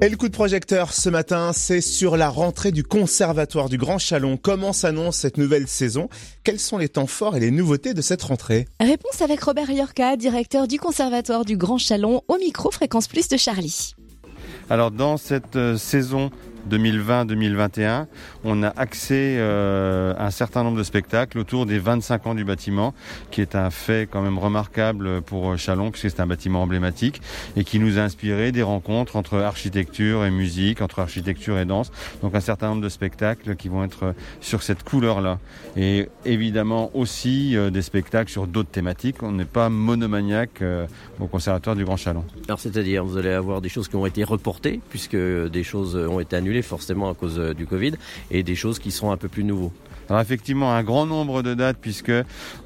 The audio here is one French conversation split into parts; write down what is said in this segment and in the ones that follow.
Et le coup de projecteur ce matin, c'est sur la rentrée du Conservatoire du Grand Chalon. Comment s'annonce cette nouvelle saison? Quels sont les temps forts et les nouveautés de cette rentrée? Réponse avec Robert Yorka, directeur du Conservatoire du Grand Chalon, au micro Fréquence Plus de Charlie. Alors dans cette euh, saison 2020-2021, on a accès euh, un certain nombre de spectacles autour des 25 ans du bâtiment, qui est un fait quand même remarquable pour euh, Chalon, puisque c'est un bâtiment emblématique, et qui nous a inspiré des rencontres entre architecture et musique, entre architecture et danse. Donc un certain nombre de spectacles qui vont être sur cette couleur-là. Et évidemment aussi euh, des spectacles sur d'autres thématiques. On n'est pas monomaniaque au Conservatoire du Grand Chalon. Alors c'est-à-dire, vous allez avoir des choses qui ont été reportées, puisque des choses ont été annulées forcément à cause euh, du Covid et des choses qui seront un peu plus nouveaux. Alors effectivement, un grand nombre de dates puisque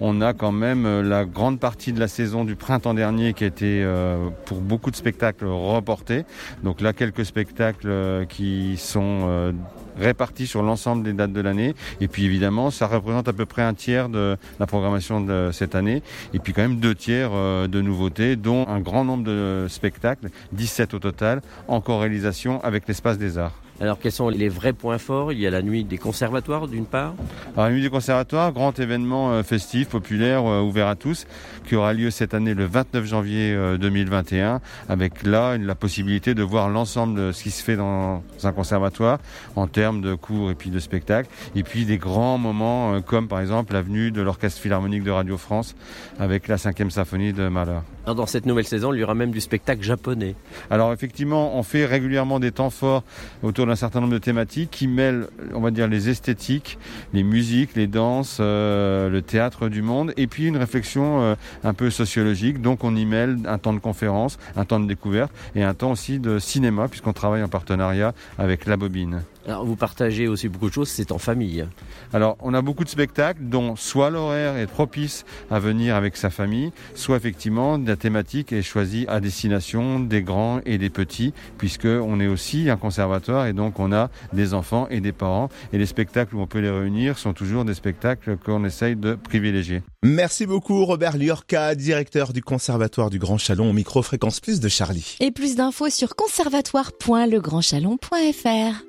on a quand même euh, la grande partie de la saison du printemps dernier qui a été euh, pour beaucoup de spectacles reportés. Donc là, quelques spectacles qui sont répartis sur l'ensemble des dates de l'année. Et puis évidemment, ça représente à peu près un tiers de la programmation de cette année. Et puis quand même deux tiers de nouveautés, dont un grand nombre de spectacles, 17 au total, en co-réalisation avec l'espace des arts. Alors quels sont les vrais points forts? Il y a la nuit des conservatoires d'une part. Alors, la nuit des conservatoires, grand événement euh, festif, populaire, euh, ouvert à tous, qui aura lieu cette année le 29 janvier 2021, euh, avec là la possibilité de voir l'ensemble de ce qui se fait dans un conservatoire en termes de cours et puis de spectacles, et puis des grands moments comme par exemple l'avenue de l'Orchestre Philharmonique de Radio France avec la 5e symphonie de Mahler. Dans cette nouvelle saison, il y aura même du spectacle japonais. Alors effectivement, on fait régulièrement des temps forts autour d'un certain nombre de thématiques qui mêlent, on va dire, les esthétiques, les musiques, les danses, euh, le théâtre du monde, et puis une réflexion euh, un peu sociologique. Donc on y mêle un temps de conférence, un temps de découverte et un temps aussi de cinéma, puisqu'on travaille en partenariat avec La Bobine. Alors vous partagez aussi beaucoup de choses, c'est en famille. Alors on a beaucoup de spectacles dont soit l'horaire est propice à venir avec sa famille, soit effectivement la thématique est choisie à destination des grands et des petits, puisque on est aussi un conservatoire et donc on a des enfants et des parents. Et les spectacles où on peut les réunir sont toujours des spectacles qu'on essaye de privilégier. Merci beaucoup Robert Liorca, directeur du Conservatoire du Grand Chalon au micro Fréquence Plus de Charlie. Et plus d'infos sur conservatoire.legrandchalon.fr.